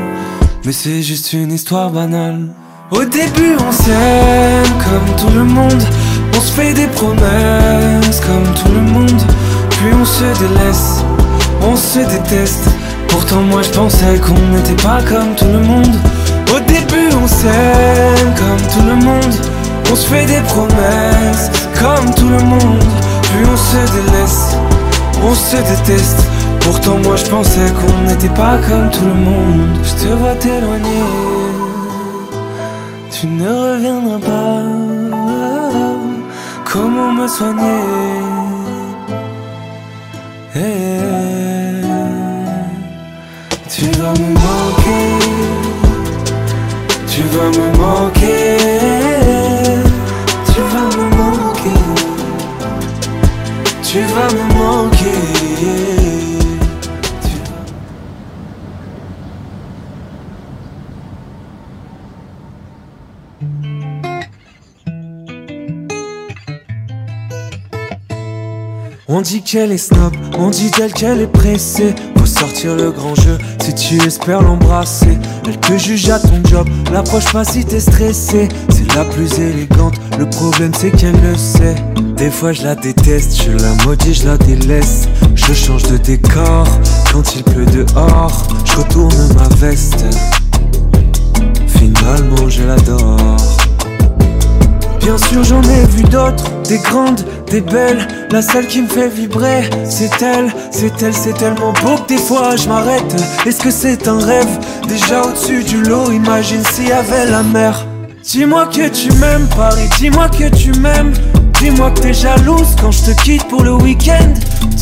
F: Mais c'est juste une histoire banale. Au début, on s'aime comme tout le monde. On se fait des promesses comme tout le monde, puis on se délaisse, on se déteste. Pourtant moi je pensais qu'on n'était pas comme tout le monde. Au début on s'aime comme tout le monde, on se fait des promesses comme tout le monde, puis on se délaisse, on se déteste. Pourtant moi je pensais qu'on n'était pas comme tout le monde. Je te vois t'éloigner, tu ne reviendras pas. Comment me soigner Eh, Tu vas me manquer, tu vas me manquer, tu vas me manquer, tu vas me manquer. On dit qu'elle est snob, on dit d'elle qu'elle est pressée. Faut sortir le grand jeu si tu espères l'embrasser. Elle te juge à ton job, l'approche pas si t'es stressé. C'est la plus élégante, le problème c'est qu'elle le sait. Des fois je la déteste, je la maudis, je la délaisse. Je change de décor quand il pleut dehors. Je retourne ma veste. Finalement je l'adore. Bien sûr j'en ai vu d'autres, des grandes, des belles La seule qui me fait vibrer, c'est elle, c'est elle, c'est tellement beau que des fois je m'arrête. Est-ce que c'est un rêve? Déjà au-dessus du lot, imagine s'il y avait la mer. Dis-moi que tu m'aimes Paris, dis-moi que tu m'aimes. Dis-moi que t'es jalouse quand je te quitte pour le week-end.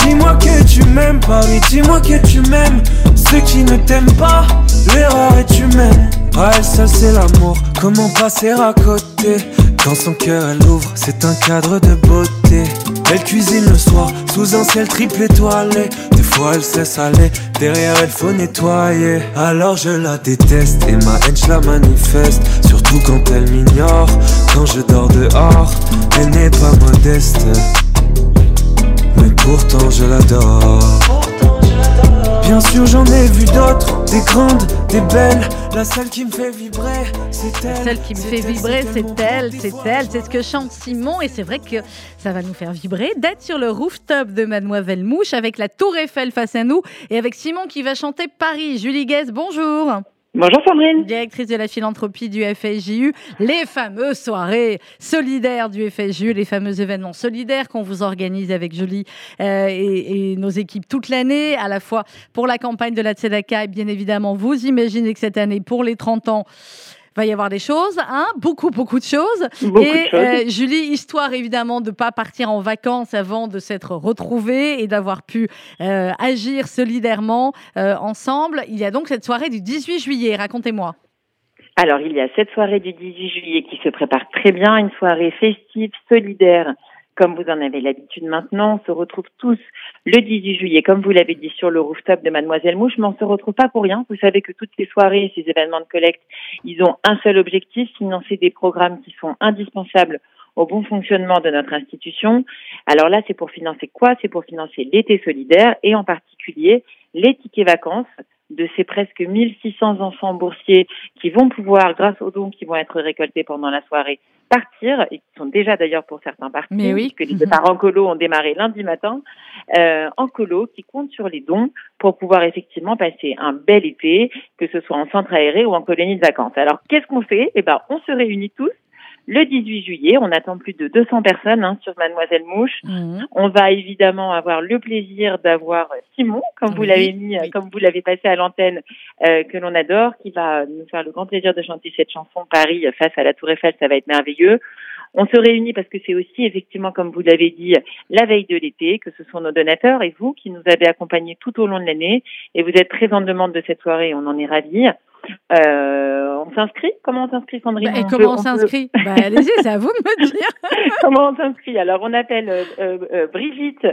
F: Dis-moi que tu m'aimes Paris, dis-moi que tu m'aimes. Ceux qui ne t'aiment pas, l'erreur est humaine. Ah elle seule c'est l'amour, comment passer à côté? Quand son cœur elle ouvre, c'est un cadre de beauté. Elle cuisine le soir, sous un ciel triple étoilé. Des fois elle sait saler, derrière elle faut nettoyer. Alors je la déteste et ma haine je la manifeste. Surtout quand elle m'ignore, quand je dors dehors. Elle n'est pas modeste mais pourtant je l'adore. Bien sûr j'en ai vu d'autres, des grandes, des belles. La seule qui me fait vibrer, c'est elle.
A: Celle qui me
F: c'est
A: fait vibrer, c'est elle, c'est elle, c'est ce que chante Simon et c'est vrai que ça va nous faire vibrer d'être sur le rooftop de Mademoiselle Mouche avec la Tour Eiffel face à nous et avec Simon qui va chanter Paris. Julie Guez, bonjour.
G: Bonjour Sandrine.
A: Directrice de la philanthropie du FSJU, les fameuses soirées solidaires du FSJU, les fameux événements solidaires qu'on vous organise avec Julie euh, et, et nos équipes toute l'année, à la fois pour la campagne de la Tzedaka et bien évidemment, vous imaginez que cette année, pour les 30 ans, va y avoir des choses, hein, beaucoup, beaucoup de choses.
G: Beaucoup
A: et
G: de choses.
A: euh, Julie, histoire évidemment de ne pas partir en vacances avant de s'être retrouvée et d'avoir pu euh, agir solidairement euh, ensemble. Il y a donc cette soirée du 18 juillet, racontez-moi.
G: Alors, il y a cette soirée du 18 juillet qui se prépare très bien, une soirée festive, solidaire, comme vous en avez l'habitude maintenant. On se retrouve tous le 18 juillet, comme vous l'avez dit, sur le rooftop de Mademoiselle Mouche, mais on se retrouve pas pour rien. Vous savez que toutes ces soirées, ces événements de collecte, ils ont un seul objectif, financer des programmes qui sont indispensables au bon fonctionnement de notre institution. Alors là, c'est pour financer quoi? C'est pour financer l'été solidaire et en particulier les tickets vacances de ces presque 1600 enfants boursiers qui vont pouvoir, grâce aux dons qui vont être récoltés pendant la soirée, partir, et qui sont déjà d'ailleurs pour certains partis,
A: Mais oui.
G: puisque les départs en colo ont démarré lundi matin, euh, en colo, qui comptent sur les dons pour pouvoir effectivement passer un bel été, que ce soit en centre aéré ou en colonie de vacances. Alors, qu'est-ce qu'on fait? Eh ben, on se réunit tous le 18 juillet. On attend plus de 200 personnes hein, sur Mademoiselle Mouche.
A: Mhm.
G: On va évidemment avoir le plaisir d'avoir Simon, comme vous l'avez mis,
A: oui.
G: comme vous l'avez passé à l'antenne, euh, que l'on adore, qui va nous faire le grand plaisir de chanter cette chanson Paris face à la Tour Eiffel. Ça va être merveilleux. On se réunit parce que c'est aussi effectivement, comme vous l'avez dit, la veille de l'été, que ce sont nos donateurs et vous qui nous avez accompagnés tout au long de l'année. Et vous êtes très en demande de cette soirée. On en est ravis. Euh, on s'inscrit? Comment on s'inscrit, Sandrine?
A: Bah, et
G: On
A: comment
G: peut-
A: on
G: peut-
A: s'inscrit? <laughs> Bah, Allez-y, c'est à vous de me dire. <laughs>
G: Comment on s'inscrit? Alors, on appelle euh, euh, Brigitte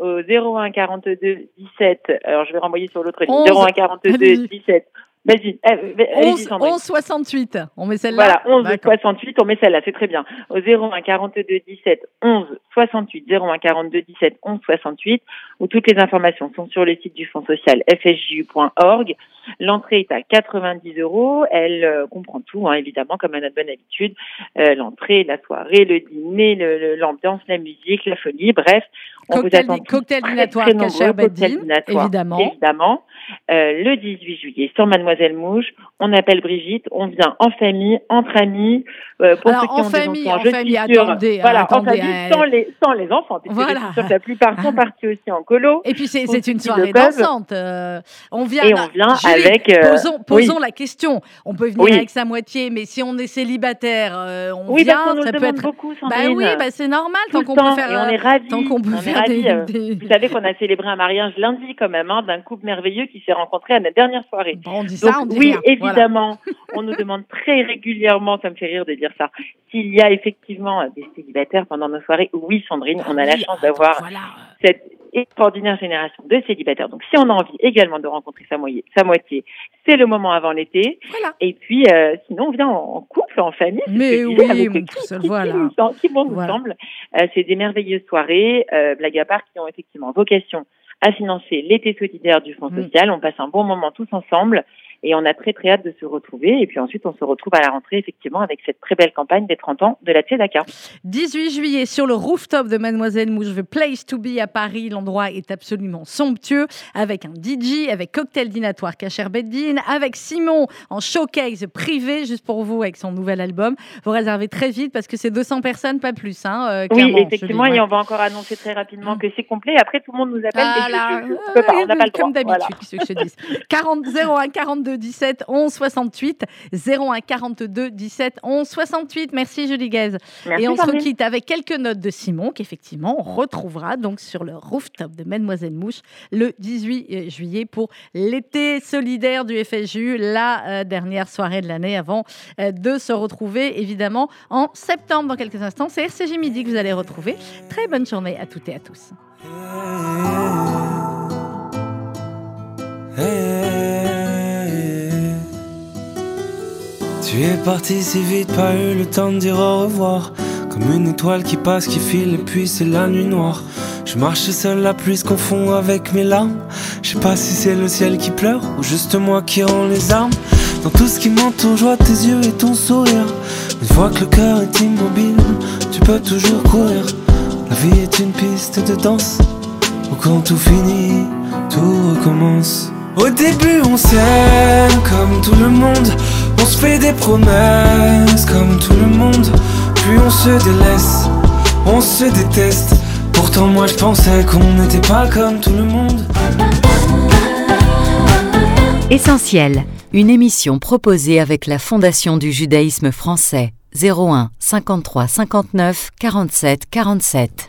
G: au 01 42 17. Alors, je vais renvoyer sur l'autre ligne.
A: 11.
G: 01 42
A: Allez-y.
G: 17 Vas-y. eh,
A: 11,
G: allez-y, Sandrine.
A: 11 68. On met celle-là.
G: Voilà, 11
A: D'accord.
G: 68, on met celle-là, c'est très bien. Au 01 42 17 11 68, 01 42 17 11 68, où toutes les informations sont sur le site du Fonds social fsju.org. L'entrée est à 90 euros. Elle euh, comprend tout, hein, évidemment, comme à notre bonne habitude. Euh, L'entrée, la soirée, le dîner, l'ambiance, la musique, la folie, bref. On
A: Cocktail
G: vous attend
A: di-
G: tous
A: cocktail
G: très, nombreux, cocktail
A: évidemment.
G: évidemment. Euh, le 18 juillet, sur Mademoiselle Mouche, on appelle Brigitte, on vient en famille, entre amis, euh, pour
A: Alors,
G: ceux qui
A: en
G: ont des
A: famille,
G: enfants,
A: en
G: je
A: famille,
G: suis sûre-
A: attendez,
G: voilà,
A: attendez,
G: en famille,
A: euh,
G: sans les, sans les enfants, puisque
A: Voilà.
G: je suis sûre que la plupart sont <laughs> partis aussi en colo.
A: Et puis c'est une soirée dansante. euh, on vient,
G: Et on vient
A: Julie,
G: avec,
A: posons, posons
G: oui.
A: la question. On peut venir
G: Oui.
A: avec sa moitié, mais si on est célibataire, on
G: Oui,
A: vient.
G: parce nous
A: ça peut être.
G: beaucoup,
A: Bah oui, bah c'est normal tant qu'on peut faire.
G: on est ravis.
A: tant qu'on peut
G: on est
A: faire des-
G: euh, Vous savez qu'on a célébré un mariage lundi quand même, hein, d'un couple merveilleux qui s'est rencontré à notre dernière soirée.
A: Bon, on dit
G: Donc
A: ça, on dit
G: oui,
A: rien. Voilà.
G: évidemment, on nous demande très régulièrement, ça me fait rire de dire ça, s'il y a effectivement des célibataires pendant nos soirées. Oui, Sandrine, on a la chance d'avoir
A: Voilà.
G: cette extraordinaire génération de célibataires. Donc, si on a envie également de rencontrer sa, moitié, sa moitié, c'est le moment avant l'été.
A: Voilà.
G: Et puis, euh, sinon, on vient en, couple, en famille.
A: Mais oui,
G: avec
A: mon
G: qui-
A: tout seul,
G: qui- qui
A: voilà.
G: nous sem- Qui bon nous
A: Voilà.
G: semble. Euh, c'est des merveilleuses soirées, euh, blague à part, qui ont effectivement vocation à financer l'été solidaire du Fonds
A: Mm.
G: social. On passe un bon moment tous ensemble. Et on a très très hâte de se retrouver. Et puis ensuite, on se retrouve à la rentrée, effectivement, avec cette très belle campagne des 30 ans de la Tzedaka.
A: 18 juillet, sur le rooftop de Mademoiselle Mouche, Place to Be à Paris. L'endroit est absolument somptueux, avec un DJ, avec cocktail dînatoire Kacher Beddin, avec Simon en showcase privé, juste pour vous, avec son nouvel album. Vous réservez très vite parce que c'est 200 personnes, pas plus. Hein, euh,
G: oui, effectivement, dis,
A: ouais.
G: et on va encore annoncer très rapidement que c'est complet. Après, tout le monde nous appelle. Ah
A: là,
G: je, je, je, pas, on
A: comme d'habitude. 40-42. 42 17 11 68 01 42 17 11 68. Merci Julie Guez.
G: Merci,
A: Et on se quitte avec quelques notes de Simon qu'effectivement on retrouvera donc sur le rooftop de Mademoiselle Mouche le 18 juillet pour l'été solidaire du FSU, la euh, dernière soirée de l'année avant euh, de se retrouver évidemment en septembre dans quelques instants. C'est RCJ Midi que vous allez retrouver. Très bonne journée à toutes et à tous.
F: Tu es parti si vite, pas eu le temps de dire au revoir. Comme une étoile qui passe, qui file, et puis c'est la nuit noire. Je marche seul, la pluie se confond avec mes larmes. Je sais pas si c'est le ciel qui pleure ou juste moi qui rend les armes. Dans tout ce qui m'entoure, je vois tes yeux et ton sourire. Une fois que le cœur est immobile, tu peux toujours courir. La vie est une piste de danse où quand tout finit, tout recommence. Au début, on s'aime comme tout le monde. On se fait des promesses comme tout le monde. Puis on se délaisse, on se déteste. Pourtant, moi je pensais qu'on n'était pas comme tout le monde.
D: Essentiel, une émission proposée avec la Fondation du judaïsme français 01 53 59 47 47.